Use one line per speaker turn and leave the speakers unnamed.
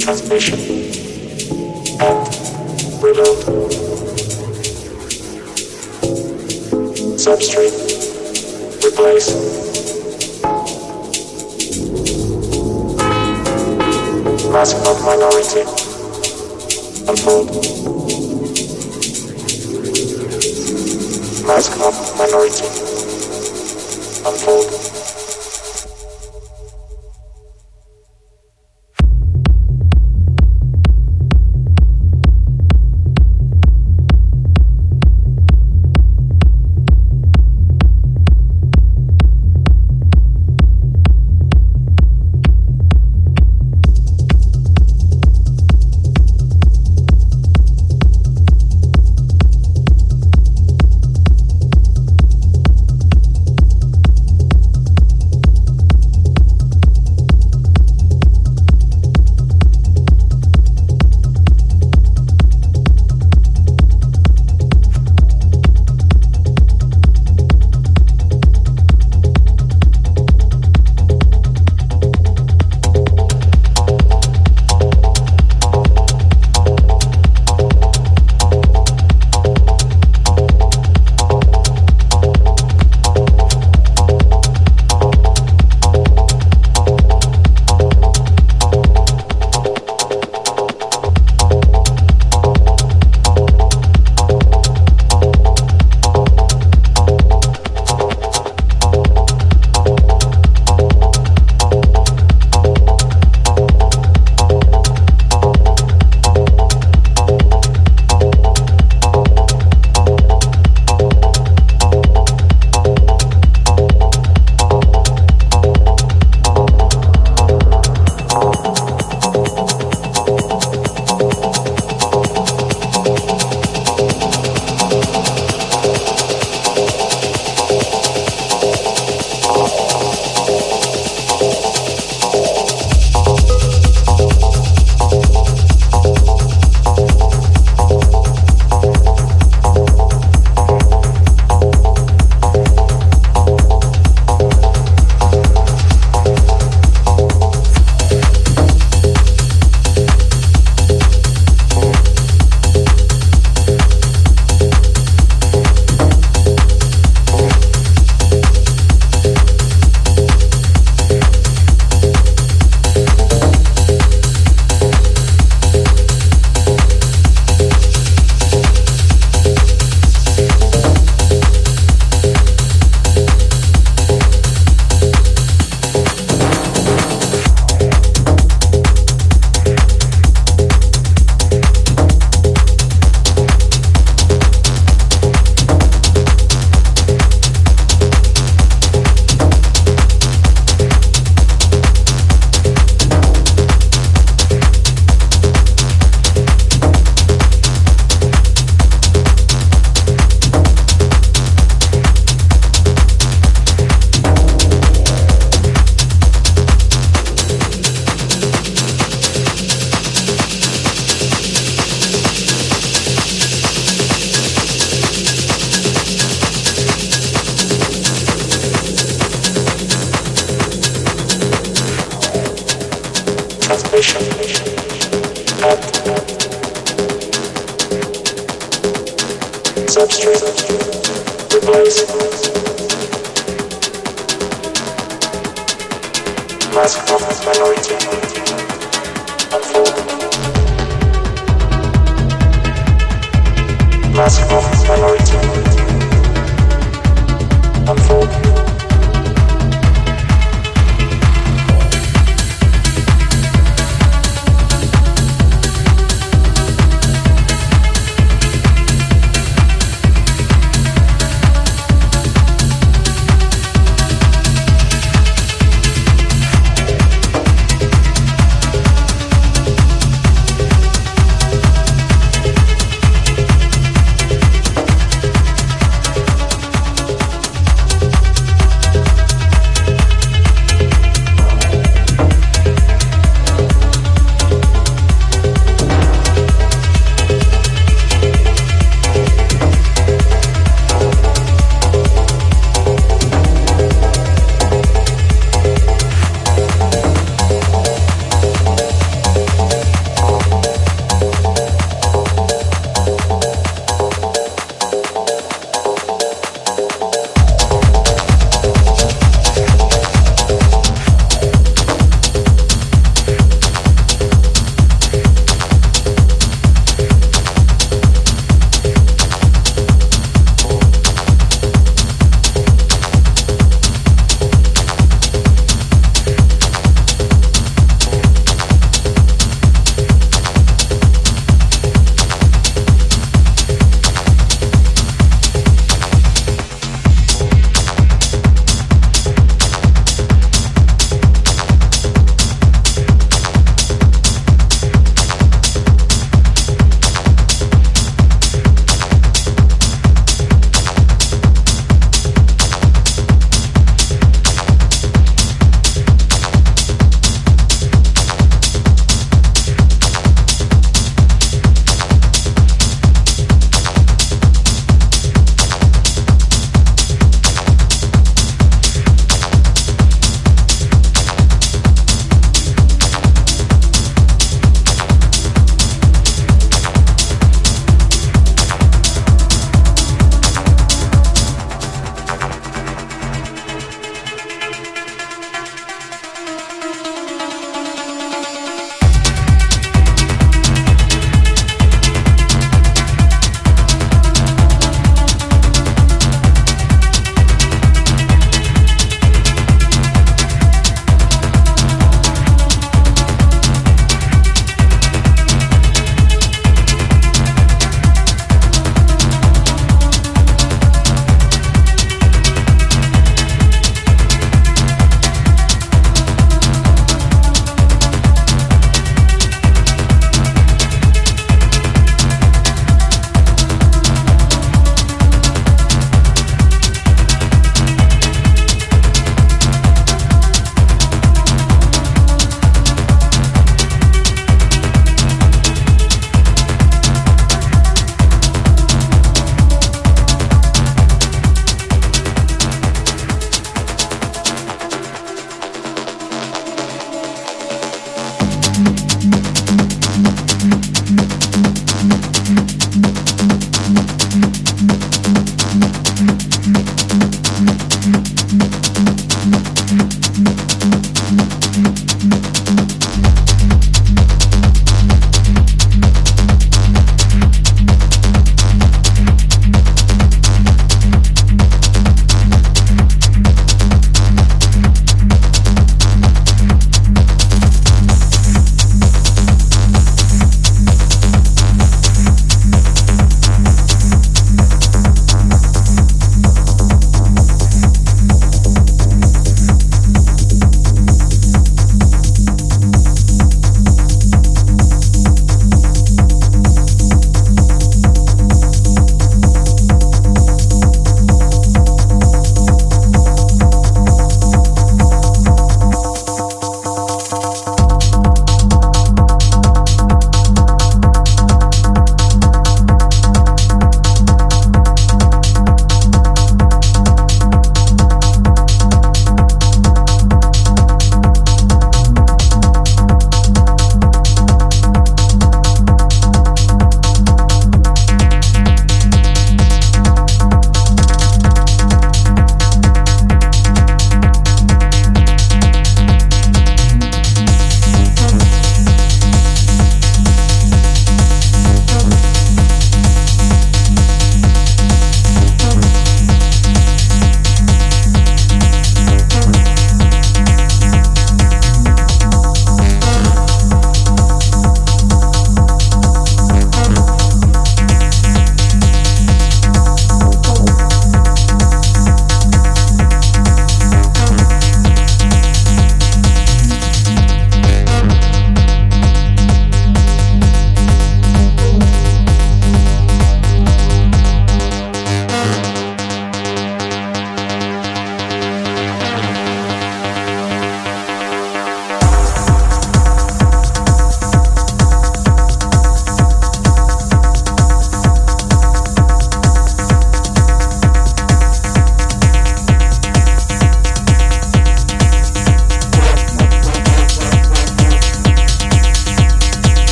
transmission and reload. Substrate replace. Massive of minority unfold. Mask of minority unfold.